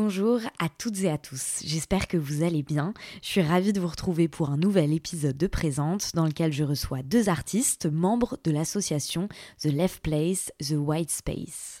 Bonjour à toutes et à tous, j'espère que vous allez bien. Je suis ravie de vous retrouver pour un nouvel épisode de Présente dans lequel je reçois deux artistes membres de l'association The Left Place, The White Space.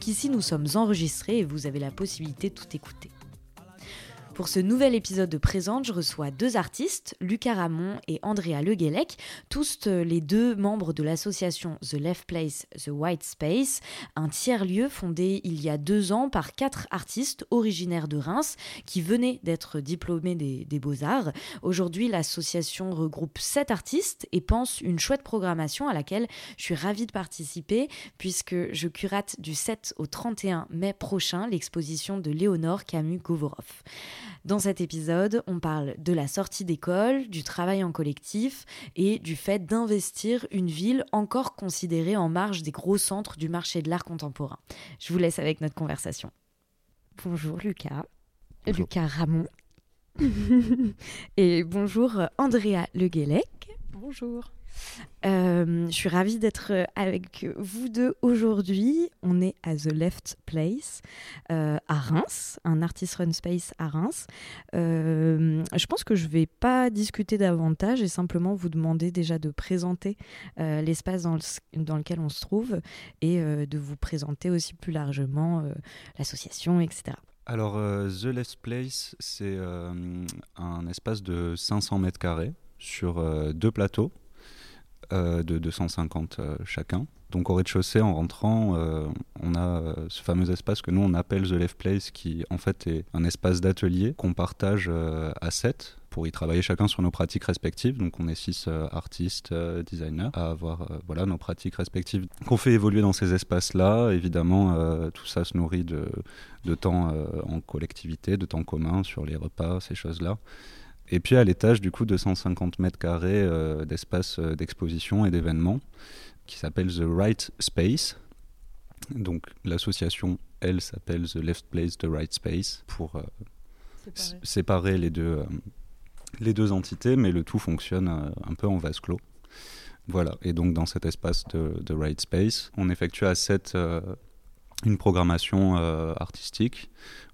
qu'ici nous sommes enregistrés et vous avez la possibilité de tout écouter. Pour ce nouvel épisode de Présente, je reçois deux artistes, Lucas Ramon et Andrea Le tous les deux membres de l'association The Left Place, The White Space, un tiers-lieu fondé il y a deux ans par quatre artistes originaires de Reims qui venaient d'être diplômés des, des Beaux-Arts. Aujourd'hui, l'association regroupe sept artistes et pense une chouette programmation à laquelle je suis ravie de participer puisque je curate du 7 au 31 mai prochain l'exposition de Léonore Camus-Govorov. Dans cet épisode, on parle de la sortie d'école, du travail en collectif et du fait d'investir une ville encore considérée en marge des gros centres du marché de l'art contemporain. Je vous laisse avec notre conversation. Bonjour Lucas. Lucas Ramon. et bonjour Andrea Le Bonjour. Euh, je suis ravie d'être avec vous deux aujourd'hui. On est à The Left Place euh, à Reims, un artist run space à Reims. Euh, je pense que je ne vais pas discuter davantage et simplement vous demander déjà de présenter l'espace dans, dans, lequel on se trouve et de vous présenter aussi plus largement l'association, etc. Alors, The Left Place, c'est un espace de 500 mètres carrés sur deux plateaux euh, de 250 euh, chacun. Donc au rez-de-chaussée, en rentrant, euh, on a ce fameux espace que nous on appelle The Left Place, qui en fait est un espace d'atelier qu'on partage à 7 pour y travailler chacun sur nos pratiques respectives. Donc on est six artistes, designers, à avoir voilà, nos pratiques respectives qu'on fait évoluer dans ces espaces-là. Évidemment, tout ça se nourrit de, de temps en collectivité, de temps commun sur les repas, ces choses-là. Et puis à l'étage, du coup, 250 mètres carrés euh, d'espace euh, d'exposition et d'événements qui s'appelle The Right Space. Donc l'association, elle, s'appelle The Left Place, The Right Space pour euh, séparer les deux, les deux entités, mais le tout fonctionne un peu en vase clos. Voilà, et donc dans cet espace de, The Right Space, on effectue à 7 une programmation artistique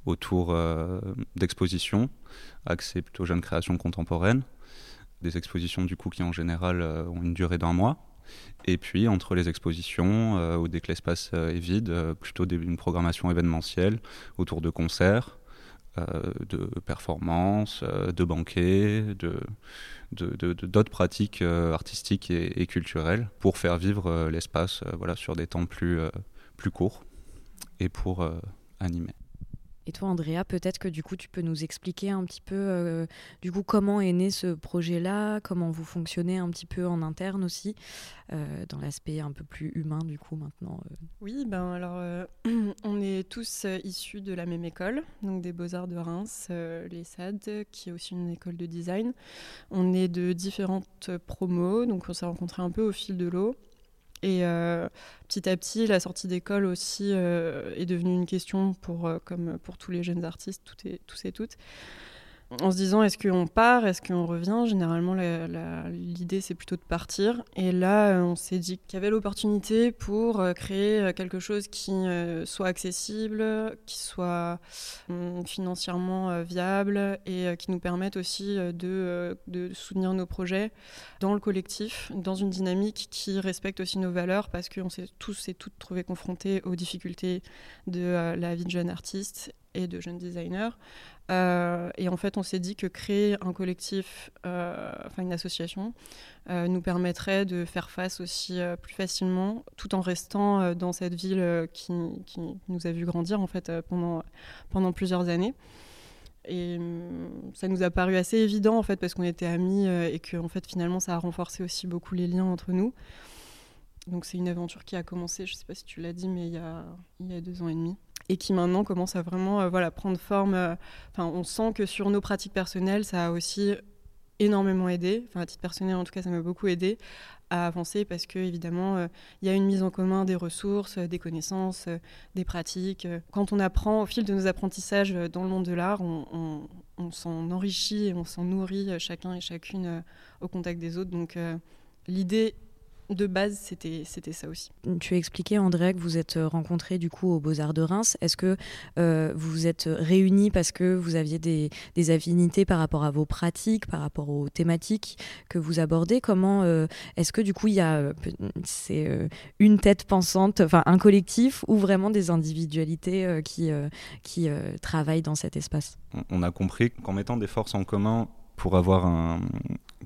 autour d'expositions accès plutôt jeune création contemporaine, des expositions du coup qui en général euh, ont une durée d'un mois. Et puis entre les expositions euh, ou dès que l'espace euh, est vide, plutôt une programmation événementielle autour de concerts, de performances, de banquets, de, d'autres pratiques artistiques et, culturelles pour faire vivre l'espace voilà, sur des temps plus, plus courts et pour animer. Et toi, Andrea, peut-être que du coup, tu peux nous expliquer un petit peu, euh, du coup, comment est né ce projet-là, comment vous fonctionnez un petit peu en interne aussi, euh, dans l'aspect un peu plus humain, du coup, maintenant. Euh. Oui, ben alors, on est tous issus de la même école, donc des Beaux-Arts de Reims, les SAD, qui est aussi une école de design. On est de différentes promos, donc on s'est rencontrés un peu au fil de l'eau. Et euh, petit à petit, la sortie d'école aussi euh, est devenue une question pour, euh, comme pour tous les jeunes artistes, tous et toutes en se disant est-ce qu'on part, est-ce qu'on revient? Généralement, l'idée c'est plutôt de partir. Et là, on s'est dit qu'il y avait l'opportunité pour euh, créer euh, quelque chose qui euh, soit accessible, qui soit hum, financièrement viable et qui nous permette aussi de, soutenir nos projets dans le collectif, dans une dynamique qui respecte aussi nos valeurs parce qu'on s'est tous et toutes trouvés confrontés aux difficultés de la vie de jeunes artistes et de jeunes designers. Euh, et en fait, on s'est dit que créer un collectif, euh, enfin une association, euh, nous permettrait de faire face aussi plus facilement, tout en restant dans cette ville qui, nous a vu grandir en fait pendant, pendant plusieurs années. et hum, ça nous a paru assez évident en fait parce qu'on était amis et que en fait finalement ça a renforcé aussi beaucoup les liens entre nous. Donc c'est une aventure qui a commencé, je ne sais pas si tu l'as dit, mais il y, a, il y a deux ans et demi et qui maintenant commence à vraiment voilà, prendre forme. Enfin, on sent que sur nos pratiques personnelles, ça a aussi énormément aidé. Enfin, à titre personnel, en tout cas, ça m'a beaucoup aidé à avancer parce que évidemment euh, il y a une mise en commun des ressources, euh, des connaissances, euh, des pratiques. Quand on apprend au fil de nos apprentissages dans le monde de l'art, on, s'en enrichit et on s'en nourrit chacun et chacune au contact des autres. Donc l'idée de base, c'était ça aussi. Tu as expliqué, André, que vous êtes euh, rencontrés du coup aux Beaux-Arts de Reims. Est-ce que euh, vous vous êtes réunis parce que vous aviez des, affinités par rapport à vos pratiques, par rapport aux thématiques que vous abordez? Comment euh, est-ce que du coup il y a c'est une tête pensante, enfin un collectif ou vraiment des individualités qui, qui travaillent dans cet espace? On a compris qu'en mettant des forces en commun pour avoir un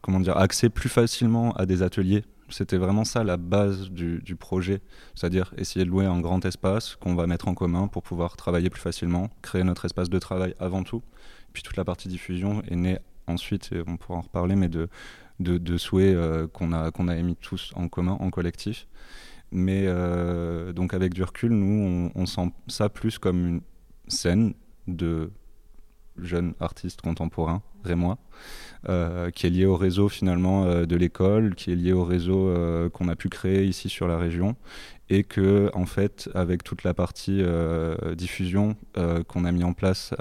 comment dire accès plus facilement à des ateliers c'était vraiment ça la base du, projet, c'est-à-dire essayer de louer un grand espace qu'on va mettre en commun pour pouvoir travailler plus facilement, créer notre espace de travail avant tout. Puis toute la partie diffusion est née ensuite, et on pourra en reparler, mais de, de, souhaits euh, qu'on a, a émis tous en commun, en collectif. Mais euh, donc avec du recul, nous, on sent ça plus comme une scène de jeunes artistes contemporains, rémois, euh, qui est lié au réseau finalement euh, de l'école, qui est lié au réseau euh, qu'on a pu créer ici sur la région, et que en fait avec toute la partie diffusion qu'on a mis en place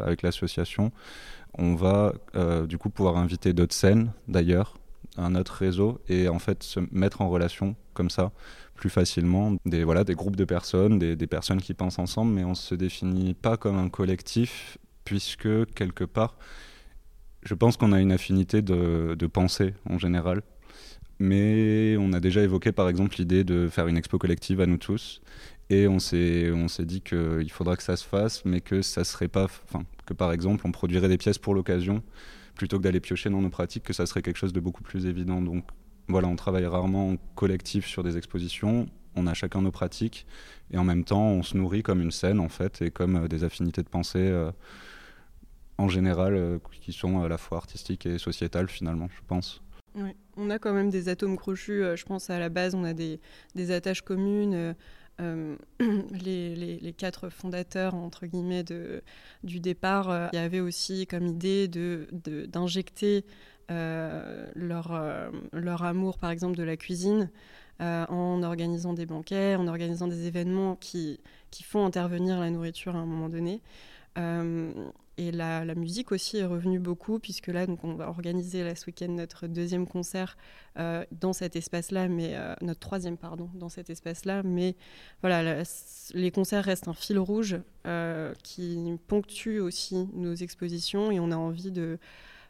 avec l'association, on va du coup pouvoir inviter d'autres scènes d'ailleurs, un autre réseau, et en fait se mettre en relation comme ça plus facilement. Des voilà des groupes de personnes, des, des personnes qui pensent ensemble, mais on se définit pas comme un collectif puisque quelque part je pense qu'on a une affinité de, de, pensée en général. Mais on a déjà évoqué par exemple l'idée de faire une expo collective à nous tous. Et on s'est, dit qu'il faudra que ça se fasse, mais que ça serait pas. Enfin, que par exemple on produirait des pièces pour l'occasion, plutôt que d'aller piocher dans nos pratiques, que ça serait quelque chose de beaucoup plus évident. Donc voilà, on travaille rarement en collectif sur des expositions. On a chacun nos pratiques. Et en même temps, on se nourrit comme une scène, en fait, et comme euh, des affinités de pensée. Euh, en général euh, qui sont à la fois artistiques et sociétales finalement, je pense. Oui. On a quand même des atomes crochus, euh, je pense à la base, on a des, attaches communes. Euh, les, quatre fondateurs entre guillemets de, du départ, il y avait aussi comme idée de, d'injecter leur, leur amour par exemple de la cuisine en organisant des banquets, en organisant des événements qui, qui font intervenir la nourriture à un moment donné. Et la, musique aussi est revenue beaucoup, puisque là, donc, on va organiser là, ce week-end notre deuxième concert euh, dans cet espace-là, mais euh, notre troisième, pardon, dans cet espace-là. Mais voilà, les concerts restent un fil rouge euh, qui ponctue aussi nos expositions, et on a envie de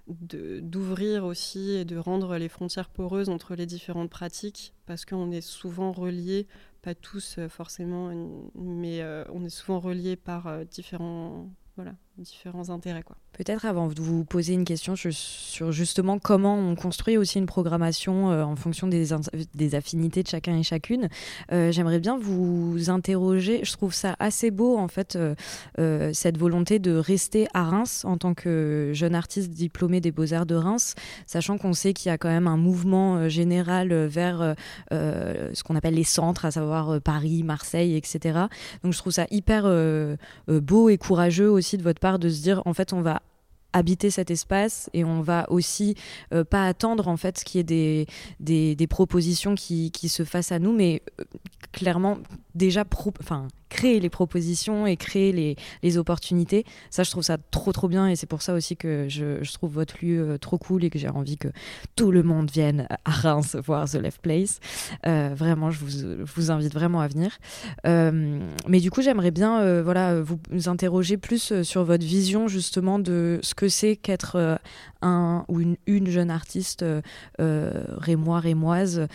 d'ouvrir aussi et de rendre les frontières poreuses entre les différentes pratiques parce qu'on est souvent reliés, pas tous forcément, mais on est souvent reliés par différents voilà, différents intérêts. Peut-être avant de vous poser une question sur justement comment on construit aussi une programmation euh, en fonction des, des, affinités de chacun et chacune, euh, j'aimerais bien vous interroger. Je trouve ça assez beau en fait, euh, cette volonté de rester à Reims en tant que jeune artiste diplômé des Beaux-Arts de Reims, sachant qu'on sait qu'il y a quand même un mouvement général vers ce qu'on appelle les centres, à savoir Paris, Marseille, etc. Donc je trouve ça hyper beau et courageux aussi de votre part de se dire en fait on va habiter cet espace et on va aussi euh, pas attendre en fait qu'il y ait des, propositions qui, qui, se fassent à nous mais euh, clairement déjà enfin créer les propositions et créer les, les, opportunités. Ça, je trouve ça trop, trop bien. Et c'est pour ça aussi que je, je trouve votre lieu euh, trop cool et que j'ai envie que tout le monde vienne à Reims voir The Left Place. Euh, vraiment, je vous, vous, invite vraiment à venir. Euh, mais du coup, j'aimerais bien voilà, vous interroger plus sur votre vision justement de ce que c'est qu'être un ou une, une jeune artiste rémois, rémoise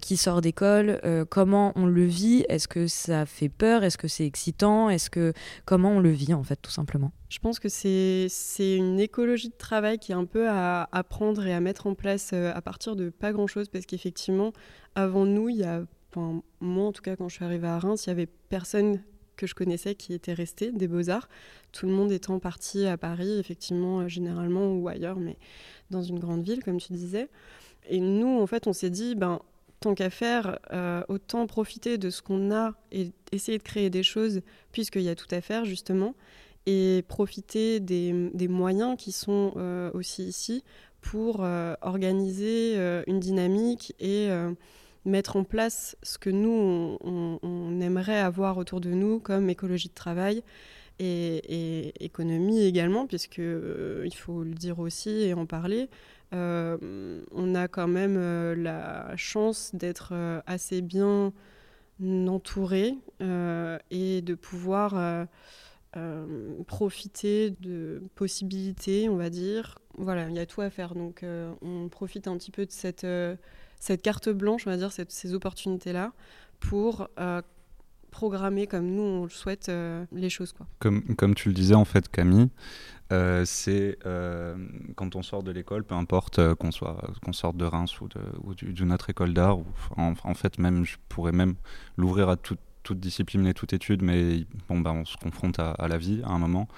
qui sort d'école. comment on le vit Est-ce que ça fait peur est-ce que c'est excitant? Est-ce que comment on le vit en fait tout simplement? Je pense que c'est c'est une écologie de travail qui est un peu à apprendre et à mettre en place euh, à partir de pas grand chose parce qu'effectivement avant nous il y a moi en tout cas quand je suis arrivée à Reims il y avait personne que je connaissais qui étaient restés des beaux-arts, tout le monde étant parti à Paris, effectivement, généralement, ou ailleurs, mais dans une grande ville, comme tu disais. Et nous, en fait, on s'est dit, ben, tant qu'à faire, autant profiter de ce qu'on a et essayer de créer des choses, puisqu'il y a tout à faire, justement, et profiter des, moyens qui sont aussi ici pour organiser une dynamique et mettre en place ce que nous, on, aimerait avoir autour de nous comme écologie de travail et, économie également, puisque euh, il faut le dire aussi et en parler. Euh, on a quand même euh, la chance d'être assez bien entouré et de pouvoir profiter de possibilités, on va dire. Voilà, il y a tout à faire. Donc on profite un petit peu de cette carte blanche, on va dire, ces opportunités-là, pour euh, programmer comme nous on le souhaite euh, les choses. Quoi. Comme, comme tu le disais en fait Camille, euh, c'est quand on sort de l'école, peu importe qu'on sorte de Reims ou d'une autre école d'art, en, fait même je pourrais même l'ouvrir à toute, toute discipline et toute étude, mais bon bah on se confronte à, à la vie à un moment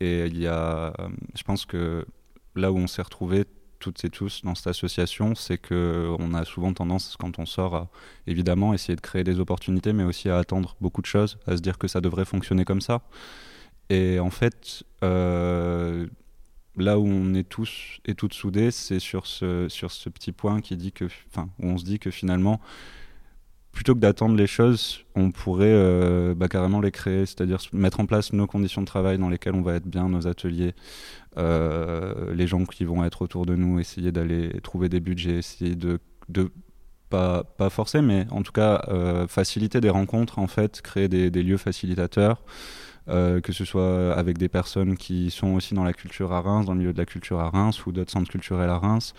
et il y a, je pense que là où on s'est retrouvé toutes et tous dans cette association, c'est que on a souvent tendance, quand on sort, à évidemment essayer de créer des opportunités, mais aussi à attendre beaucoup de choses, à se dire que ça devrait fonctionner comme ça. Et en fait, euh, là où on est tous et toutes soudés, c'est sur ce, sur ce petit point qui dit que, enfin, où on se dit que finalement, plutôt que d'attendre les choses, on pourrait euh, bah, carrément les créer, c'est-à-dire mettre en place nos conditions de travail dans lesquelles on va être bien, nos ateliers, euh, les gens qui vont être autour de nous, essayer d'aller trouver des budgets, essayer de, de pas, pas forcer, mais en tout cas euh, faciliter des rencontres, en fait, créer des, lieux facilitateurs. que ce soit avec des personnes qui sont aussi dans la culture à Reims, dans le milieu de la culture à Reims ou d'autres centres culturels à Reims,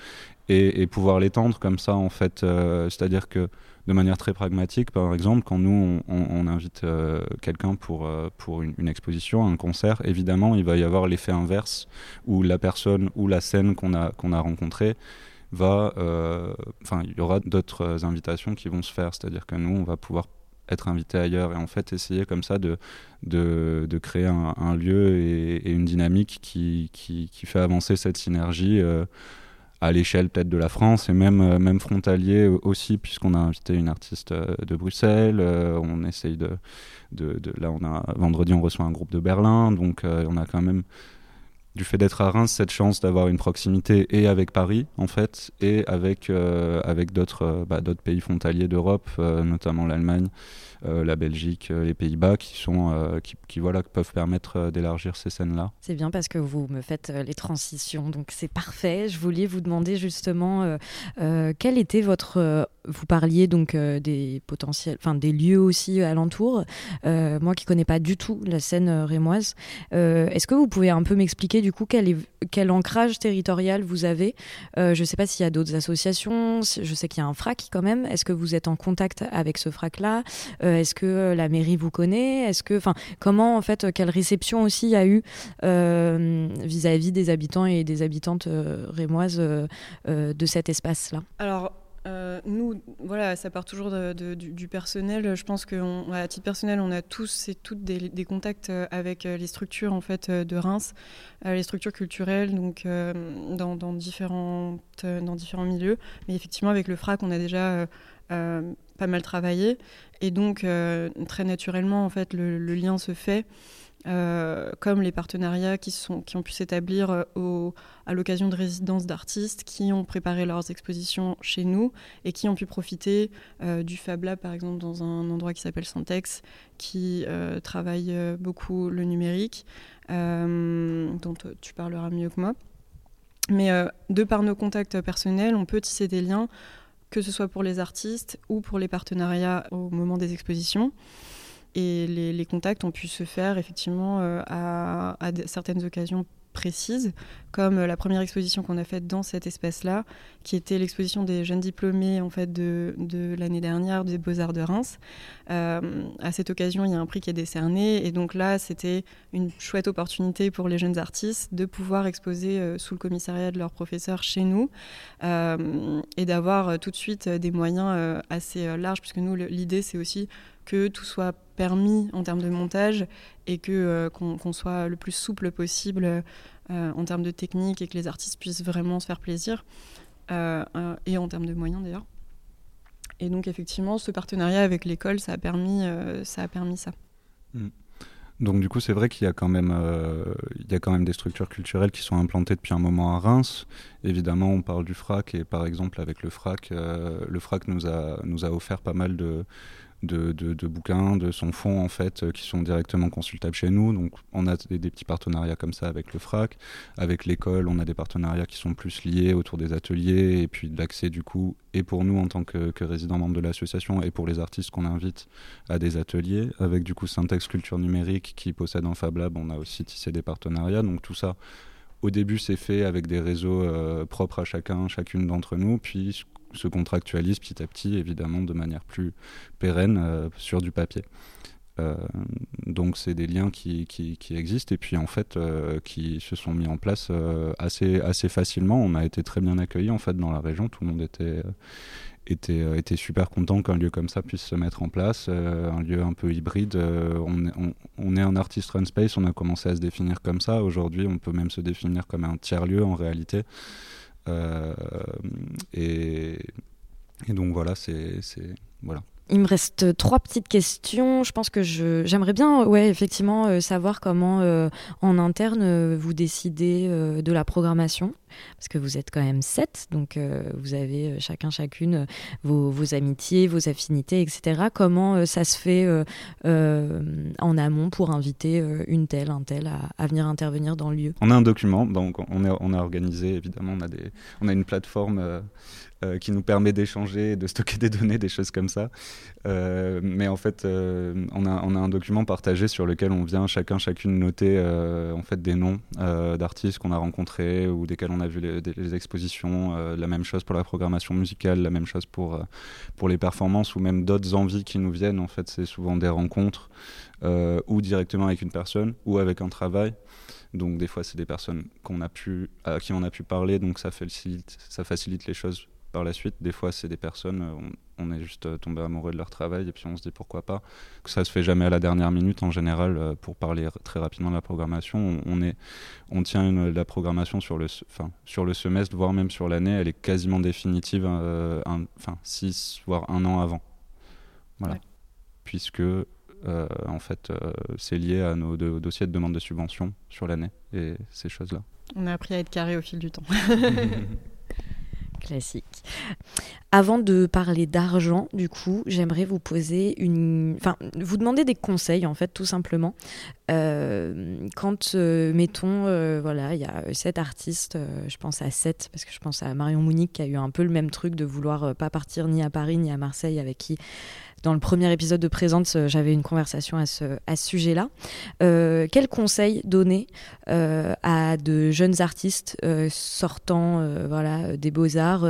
et, pouvoir l'étendre comme ça en fait. C'est-à-dire que de manière très pragmatique. Par exemple, quand nous, on, invite euh, quelqu'un pour, euh, une, exposition, un concert, évidemment, il va y avoir l'effet inverse où la personne ou la scène qu'on a, rencontrée va... Euh, enfin, il y aura d'autres invitations qui vont se faire. C'est-à-dire que nous, on va pouvoir être invité ailleurs et en fait essayer comme ça de, de, créer un, lieu et, une dynamique qui, fait avancer cette synergie à l'échelle peut-être de la France et même, euh, même frontalier aussi, puisqu'on a invité une artiste euh, de Bruxelles. Euh, on essaye de, de, Là, on a, vendredi, on reçoit un groupe de Berlin. Donc, on a quand même, du fait d'être à Reims, cette chance d'avoir une proximité et avec Paris, en fait, et avec, avec d'autres bah, pays frontaliers d'Europe, notamment l'Allemagne. Euh, la Belgique, euh, les Pays-Bas, qui sont euh, qui, voilà peuvent permettre d'élargir ces scènes-là. C'est bien parce que vous me faites les transitions, donc c'est parfait. Je voulais vous demander justement quel était votre vous parliez donc des potentiels, enfin des lieux aussi alentours. moi qui connais pas du tout la scène rémoise, est-ce que vous pouvez un peu m'expliquer du coup quel, est, quel ancrage territorial vous avez? Je ne sais pas s'il y a d'autres associations. Je sais qu'il y a un FRAC quand même. Est-ce que vous êtes en contact avec ce FRAC-là? Est-ce que euh, la mairie vous connaît? Est-ce que, enfin, comment en fait, quelle réception aussi y a eu euh, vis-à-vis des habitants et des habitantes rémoises de cet espace-là? Alors. nous, voilà, ça part toujours du, personnel. Je pense qu'à titre personnel, on a tous et toutes des, contacts avec les structures en fait de Reims, les structures culturelles, donc dans, dans, dans différents milieux. Mais effectivement, avec le FRAC, on a déjà pas mal travaillé. Et donc, euh, très naturellement, en fait, le, lien se fait. Euh, comme les partenariats qui, sont, qui ont pu s'établir euh, à l'occasion de résidences d'artistes qui ont préparé leurs expositions chez nous et qui ont pu profiter du Fab Lab, par exemple, dans un endroit qui s'appelle Syntex, qui travaille beaucoup le numérique, dont tu parleras mieux que moi. Mais de par nos contacts personnels, on peut tisser des liens que ce soit pour les artistes ou pour les partenariats au moment des expositions. Et les, contacts ont pu se faire effectivement euh, à, certaines occasions précises, comme la première exposition qu'on a faite dans cet espace-là, qui était l'exposition des jeunes diplômés en fait de, l'année dernière des Beaux-Arts de Reims. à cette occasion, il y a un prix qui est décerné, et donc là, c'était une chouette opportunité pour les jeunes artistes de pouvoir exposer sous le commissariat de leurs professeurs chez nous et d'avoir tout de suite des moyens assez larges, puisque nous, l'idée, c'est aussi que tout soit permis en termes de montage et que euh, qu'on soit le plus souple possible euh, en termes de technique et que les artistes puissent vraiment se faire plaisir euh, et en termes de moyens d'ailleurs. Et donc effectivement, ce partenariat avec l'école, ça a permis ça. A permis ça. Mm. Donc du coup, c'est vrai qu'il y a quand même y a quand même des structures culturelles qui sont implantées depuis un moment à Reims. Évidemment, on parle du FRAC et par exemple avec le FRAC, le FRAC nous a nous a offert pas mal de de, bouquins, de son fonds en fait, euh, qui sont directement consultables chez nous. Donc on a des, petits partenariats comme ça avec le FRAC, avec l'école, on a des partenariats qui sont plus liés autour des ateliers et puis de l'accès du coup et pour nous en tant que, que résidents membres de l'association et pour les artistes qu'on invite à des ateliers. Avec du coup Syntax Culture Numérique qui possède un Fab Lab, on a aussi tissé des partenariats. Donc tout ça, au début, c'est fait avec des réseaux euh, propres à chacun, chacune d'entre nous. Puis se contractualise petit à petit, évidemment, de manière plus pérenne euh, sur du papier. Euh, donc c'est des liens qui, qui, existent et puis en fait qui se sont mis en place assez, assez facilement. On a été très bien accueillis en fait dans la région, tout le monde était, était, était super content qu'un lieu comme ça puisse se mettre en place, un lieu un peu hybride. On, on, on, est un artist run space, on a commencé à se définir comme ça. Aujourd'hui on peut même se définir comme un tiers-lieu en réalité. Euh, et, donc voilà, c'est voilà. Il me reste trois petites questions. Je pense que j'aimerais bien, ouais, effectivement, euh, savoir comment euh, en interne vous décidez de la programmation, parce que vous êtes quand même sept, donc vous avez chacun chacune vos, amitiés, vos affinités, etc. Comment ça se fait en amont pour inviter une telle, un tel à, venir intervenir dans le lieu? On a un document, donc on, est, a organisé évidemment, on a des, on a une plateforme euh, qui nous permet d'échanger, de stocker des données, des choses comme ça. Euh, mais en fait, euh, on, a, un document partagé sur lequel on vient chacun, chacune noter en fait des noms d'artistes qu'on a rencontrés ou desquels on vu les, expositions. la même chose pour la programmation musicale, la même chose pour, pour les performances ou même d'autres envies qui nous viennent. En fait, c'est souvent des rencontres ou directement avec une personne ou avec un travail. Donc des fois, c'est des personnes qu'on a pu, à qui on a pu parler, donc ça facilite les choses par la suite. Des fois, c'est des personnes, euh, on, est juste euh, tombé amoureux de leur travail et puis on se dit pourquoi pas. Ça se fait jamais à la dernière minute en général. Euh, pour parler très rapidement de la programmation, on, est, on tient une, la programmation sur le, enfin, sur le semestre, voire même sur l'année. Elle est quasiment définitive, enfin six voire un an avant. Voilà. Puisque en fait, c'est lié à nos dossiers de demande de subvention sur l'année et ces choses-là. On a appris à être carré au fil du temps. Classique. Avant de parler d'argent, du coup, j'aimerais vous poser une. Enfin, vous demander des conseils, en fait, tout simplement. Euh, quand, euh, mettons, euh, voilà, il y a sept artistes, je pense à sept, parce que je pense à Marion Mounique qui a eu un peu le même truc de vouloir pas partir ni à Paris ni à Marseille, avec qui dans le premier épisode de Présente, euh, j'avais une conversation à ce, sujet-là. Euh, quels conseils donner euh, à de jeunes artistes sortant voilà, des beaux-arts,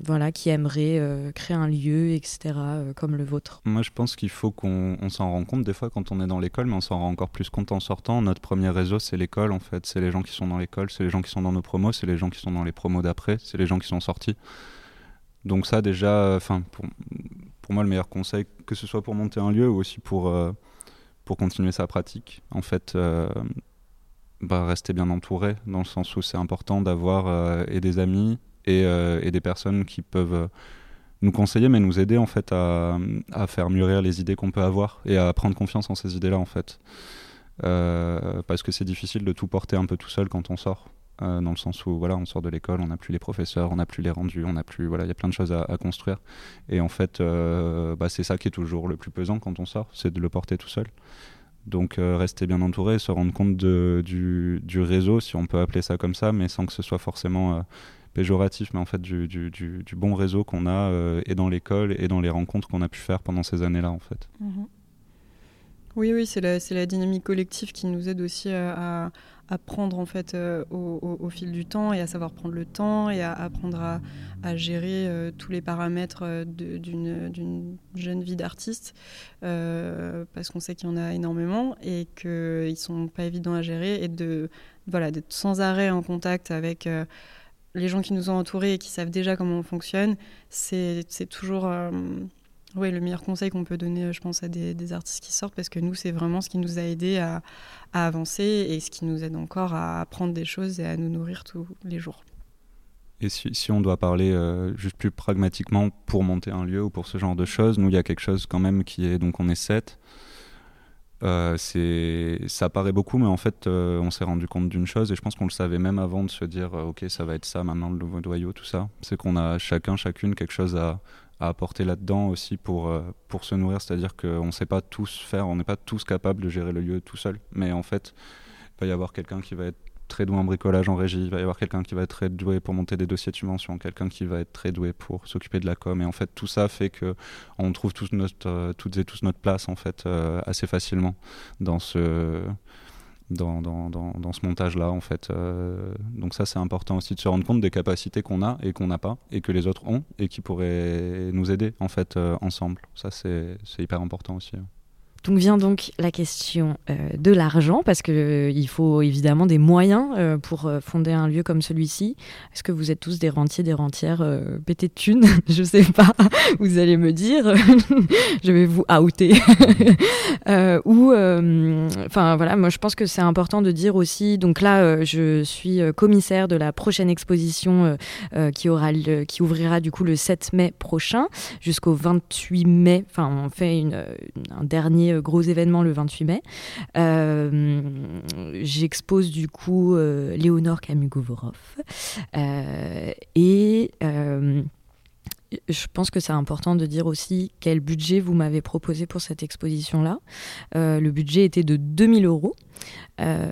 voilà, qui aimeraient créer un lieu, etc., comme le vôtre? Moi, je pense qu'il faut qu'on s'en rende compte des fois quand on est dans l'école, mais on s'en rend encore plus compte en sortant. Notre premier réseau, c'est l'école, en fait. C'est les gens qui sont dans l'école, c'est les gens qui sont dans nos promos, c'est les gens qui sont dans les promos d'après, c'est les gens qui sont sortis. Donc ça déjà, enfin pour, pour, moi le meilleur conseil, que ce soit pour monter un lieu ou aussi pour, euh, pour continuer sa pratique, en fait, euh, bah, rester bien entouré, dans le sens où c'est important d'avoir euh, et des amis et, des personnes qui peuvent nous conseiller, mais nous aider en fait à, à faire mûrir les idées qu'on peut avoir et à prendre confiance en ces idées-là en fait. parce que c'est difficile de tout porter un peu tout seul quand on sort. Euh, dans le sens où voilà, on sort de l'école, on n'a plus les professeurs, on n'a plus les rendus, on n'a plus voilà, il y a plein de choses à, construire. Et en fait, euh, bah, c'est ça qui est toujours le plus pesant quand on sort, c'est de le porter tout seul. Donc euh, rester bien entouré, se rendre compte du, réseau, si on peut appeler ça comme ça, mais sans que ce soit forcément péjoratif, mais en fait du, bon réseau qu'on a et dans l'école et dans les rencontres qu'on a pu faire pendant ces années-là en fait. Mmh Oui, oui, c'est la, dynamique collective qui nous aide aussi à, à prendre en fait euh, au, fil du temps et à savoir prendre le temps et à apprendre à, gérer euh, tous les paramètres euh, d'une jeune vie d'artiste parce qu'on sait qu'il y en a énormément et qu'ils sont pas évidents à gérer et de voilà d'être sans arrêt en contact avec les gens qui nous ont entourés et qui savent déjà comment on fonctionne c'est toujours oui, le meilleur conseil qu'on peut donner, je pense, à des, artistes qui sortent, parce que nous, c'est vraiment ce qui nous a aidé à, avancer et ce qui nous aide encore à apprendre des choses et à nous nourrir tous les jours. Et si, on doit parler euh, juste plus pragmatiquement pour monter un lieu ou pour ce genre de choses, nous, il y a quelque chose quand même qui est. Donc, on est sept. Euh, c'est ça paraît beaucoup mais en fait euh, on s'est rendu compte d'une chose et je pense qu'on le savait même avant de se dire ok ça va être ça maintenant le nouveau noyau tout ça c'est qu'on a chacun chacune quelque chose à, à apporter là-dedans aussi pour, euh, pour se nourrir. C'est-à-dire qu'on ne sait pas tous faire, on n'est pas tous capables de gérer le lieu tout seul. Mais en fait, il va y avoir quelqu'un qui va être très doué en bricolage en régie, il va y avoir quelqu'un qui va être très doué pour monter des dossiers de subvention, quelqu'un qui va être très doué pour s'occuper de la com. Et en fait, tout ça fait que on trouve tous notre, euh, toutes et tous notre place en fait euh, assez facilement dans ce dans, dans, dans, ce montage-là, en fait. Euh, donc ça, c'est important aussi de se rendre compte des capacités qu'on a et qu'on n'a pas, et que les autres ont, et qui pourraient nous aider, en fait, euh, ensemble. Ça, c'est hyper important aussi. Hein. Donc vient donc la question euh, de l'argent, parce qu'il euh, faut évidemment des moyens euh, pour fonder un lieu comme celui-ci. Est-ce que vous êtes tous des rentiers, des rentières pétés de thunes? Je sais pas, vous allez me dire, je vais vous outer. ou, enfin voilà, moi je pense que c'est important de dire aussi, donc là je suis commissaire de la prochaine exposition qui, aura qui ouvrira du coup le 7 mai prochain jusqu'au 28 mai, enfin on fait un dernier gros événement le 28 mai. Euh, j'expose du coup euh, Léonore Camus-Govorov. et je pense que c'est important de dire aussi quel budget vous m'avez proposé pour cette exposition-là. le budget était de 2000 euros. Euh,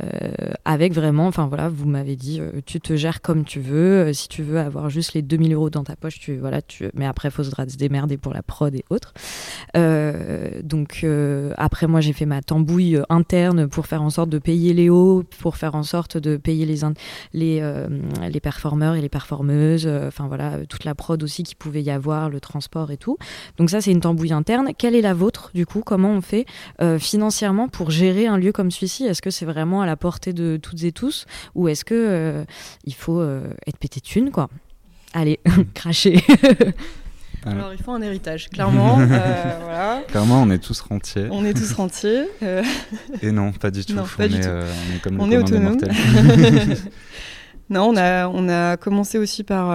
avec vraiment, enfin voilà, vous m'avez dit, euh, tu te gères comme tu veux. Euh, si tu veux avoir juste les 2000 euros dans ta poche, tu voilà, tu. Mais après, faudra se démerder pour la prod et autres. donc après, moi, j'ai fait ma tambouille interne pour faire en sorte de payer Léo, pour faire en sorte de payer les les les performeurs et les performeuses. Enfin voilà, toute la prod aussi qui pouvait y avoir, le transport et tout. Donc ça, c'est une tambouille interne. Quelle est la vôtre du coup? Comment on fait financièrement pour gérer un lieu comme celui-ci? Est-ce que c'est vraiment à la portée de toutes et tous ou est-ce que euh, il faut euh, être pété de thunes quoi? Allez, cracher. Alors il faut un héritage, clairement. Euh, voilà. Clairement, on est tous rentiers. On est tous rentiers. Et non, pas du tout. Non, pas on, est, tout. on est comme on est autonome. non, on a, on a commencé aussi par.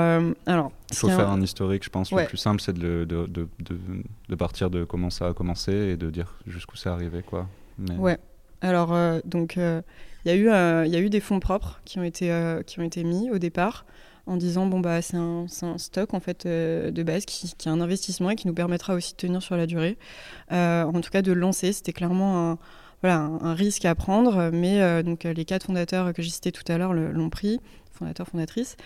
alors, il faut faire un... historique, je pense. Le plus simple, c'est de, de, de, de, partir de comment ça a commencé et de dire jusqu'où c'est arrivé. Quoi. Mais... Ouais. Alors, euh, donc, euh, il y, a eu, euh, des fonds propres qui ont été, mis au départ en disant bon bah c'est un, stock en fait de base qui, est un investissement et qui nous permettra aussi de tenir sur la durée. en tout cas de lancer, c'était clairement un, risque à prendre, mais donc les quatre fondateurs que j'ai cités tout à l'heure l'ont pris fondateurs, fondatrices.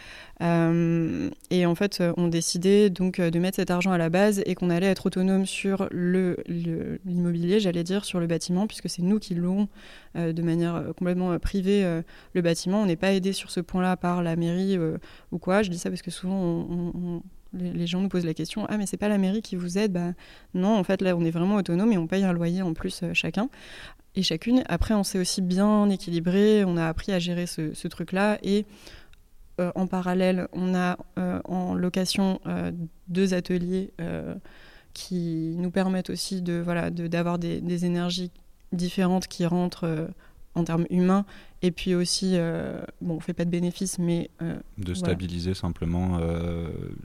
Euh, et en fait, on décidé donc de mettre cet argent à la base et qu'on allait être autonome sur l'immobilier, j'allais dire, sur le bâtiment, puisque c'est nous qui louons euh, de manière complètement privée euh, le bâtiment. On n'est pas aidé sur ce point-là par la mairie ou quoi. Je dis ça parce que souvent, les, gens nous posent la question Ah, mais c'est pas la mairie qui vous aide? Bah, Non, en fait, là, on est vraiment autonome et on paye un loyer en plus chacun et chacune. Après, on s'est aussi bien équilibré, on a appris à gérer ce, truc-là et euh, en parallèle, on a euh, en location euh, deux ateliers qui nous permettent aussi d'avoir des, énergies différentes qui rentrent en termes humains et puis aussi bon on fait pas de bénéfices mais de stabiliser simplement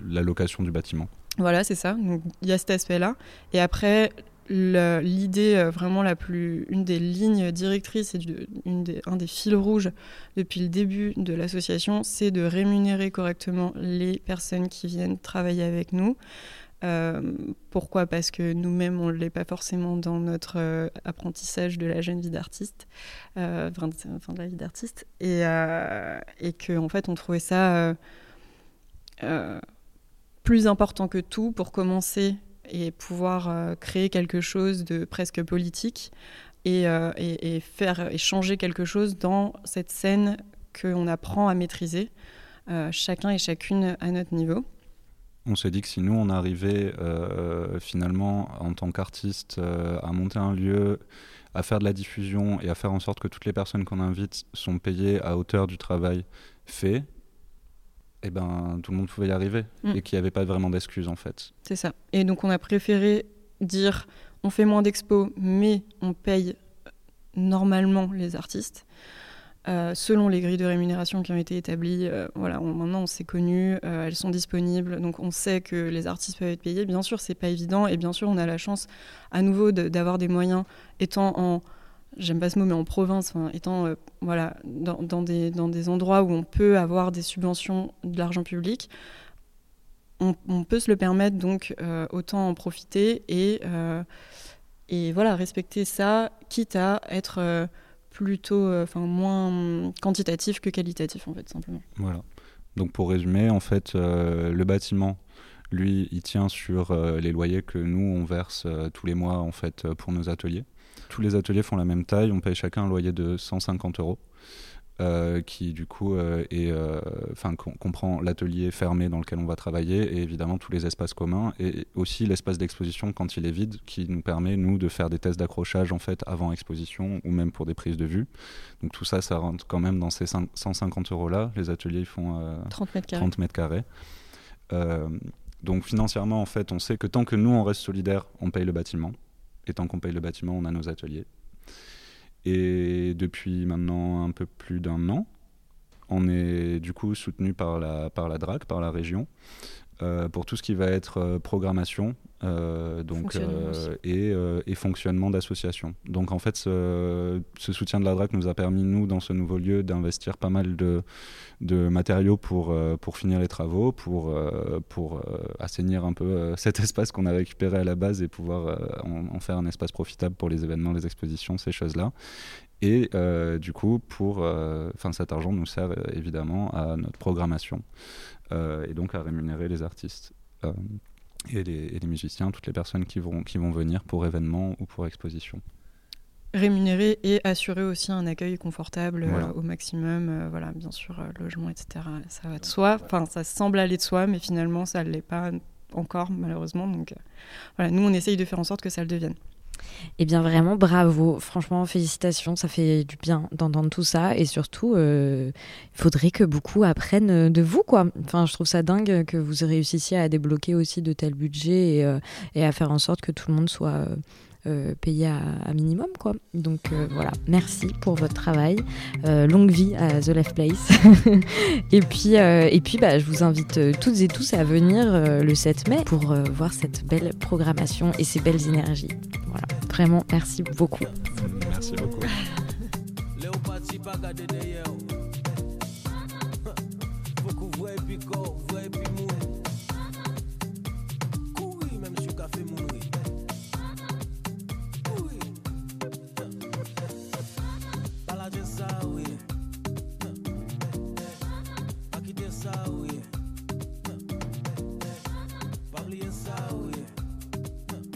la location du bâtiment. Voilà c'est ça. Il y a cet aspect là et après l'idée euh, vraiment la plus, une des lignes directrices et une des, un des fils rouges depuis le début de l'association, c'est de rémunérer correctement les personnes qui viennent travailler avec nous. Euh, pourquoi? Parce que nous-mêmes, on ne l'est pas forcément dans notre euh, apprentissage de la jeune vie d'artiste, enfin, de la vie d'artiste, et, et qu'en en fait, on trouvait ça plus important que tout pour commencer et pouvoir euh, créer quelque chose de presque politique, et changer quelque chose dans cette scène qu'on apprend à maîtriser, chacun et chacune à notre niveau. On s'est dit que si nous, on arrivait finalement en tant qu'artiste à monter un lieu à faire de la diffusion et à faire en sorte que toutes les personnes qu'on invite sont payées à hauteur du travail fait, eh ben, tout le monde pouvait y arriver mm. et qu'il n'y avait pas vraiment d'excuses en fait. C'est ça. Et donc on a préféré dire on fait moins d'expos mais on paye normalement les artistes euh, selon les grilles de rémunération qui ont été établies, euh, voilà, maintenant on s'est connu, euh, elles sont disponibles, donc on sait que les artistes peuvent être payés. Bien sûr, c'est pas évident, et bien sûr, on a la chance à nouveau d'avoir des moyens, étant en, j'aime pas ce mot, mais en province, étant voilà, dans, des, dans des endroits où on peut avoir des subventions de l'argent public. On, peut se le permettre, donc autant en profiter et, et voilà, respecter ça, quitte à être plutôt, euh, enfin moins quantitatif que qualitatif en fait simplement. Voilà. Donc pour résumer, en fait, euh, le bâtiment, lui, il tient sur euh, les loyers que nous on verse tous les mois en fait pour nos ateliers. Tous les ateliers font la même taille, on paye chacun un loyer de 150 euros. Euh, qui du coup euh, est, euh, enfin comprend l'atelier fermé dans lequel on va travailler et évidemment tous les espaces communs et aussi l'espace d'exposition quand il est vide qui nous permet nous de faire des tests d'accrochage en fait avant exposition ou même pour des prises de vue. Donc tout ça, ça rentre quand même dans ces 150 euros là. Les ateliers font 30 mètres carrés. 30 mètres carrés. donc financièrement en fait, on sait que tant que nous on reste solidaire, on paye le bâtiment et tant qu'on paye le bâtiment, on a nos ateliers. Et depuis maintenant un peu plus d'un an, on est du coup soutenu par la, par la DRAC, par la région, pour tout ce qui va être euh, programmation euh, donc, et, et, fonctionnement d'association. Donc en fait, ce, ce, soutien de la DRAC nous a permis, nous, dans ce nouveau lieu, d'investir pas mal de, de matériaux pour, pour finir les travaux, pour, pour assainir un peu cet espace qu'on a récupéré à la base et pouvoir en, en, faire un espace profitable pour les événements, les expositions, ces choses-là. Et du coup, pour, enfin, cet argent nous sert évidemment à notre programmation. Euh, et donc à rémunérer les artistes. Euh, et les, musiciens, toutes les personnes qui vont, qui vont venir pour événements ou pour expositions rémunérer et assurer aussi un accueil confortable euh, au maximum. voilà, bien sûr, logement, etc. Ça va de soi. Enfin, ça semble aller de soi, mais finalement, ça ne l'est pas encore, malheureusement. Donc, voilà, nous, on essaye de faire en sorte que ça le devienne. Eh bien vraiment bravo, franchement félicitations, ça fait du bien d'entendre tout ça. Et surtout euh, il faudrait que beaucoup apprennent de vous quoi. Enfin je trouve ça dingue que vous réussissiez à débloquer aussi de tels budgets et, euh, à faire en sorte que tout le monde soit euh, payé à, minimum quoi. Donc voilà, merci pour votre travail, longue vie à The Left Place et puis et puis bah, je vous invite toutes et tous à venir le 7 mai pour voir cette belle programmation et ces belles énergies. Voilà. Vraiment, merci beaucoup. Merci beaucoup.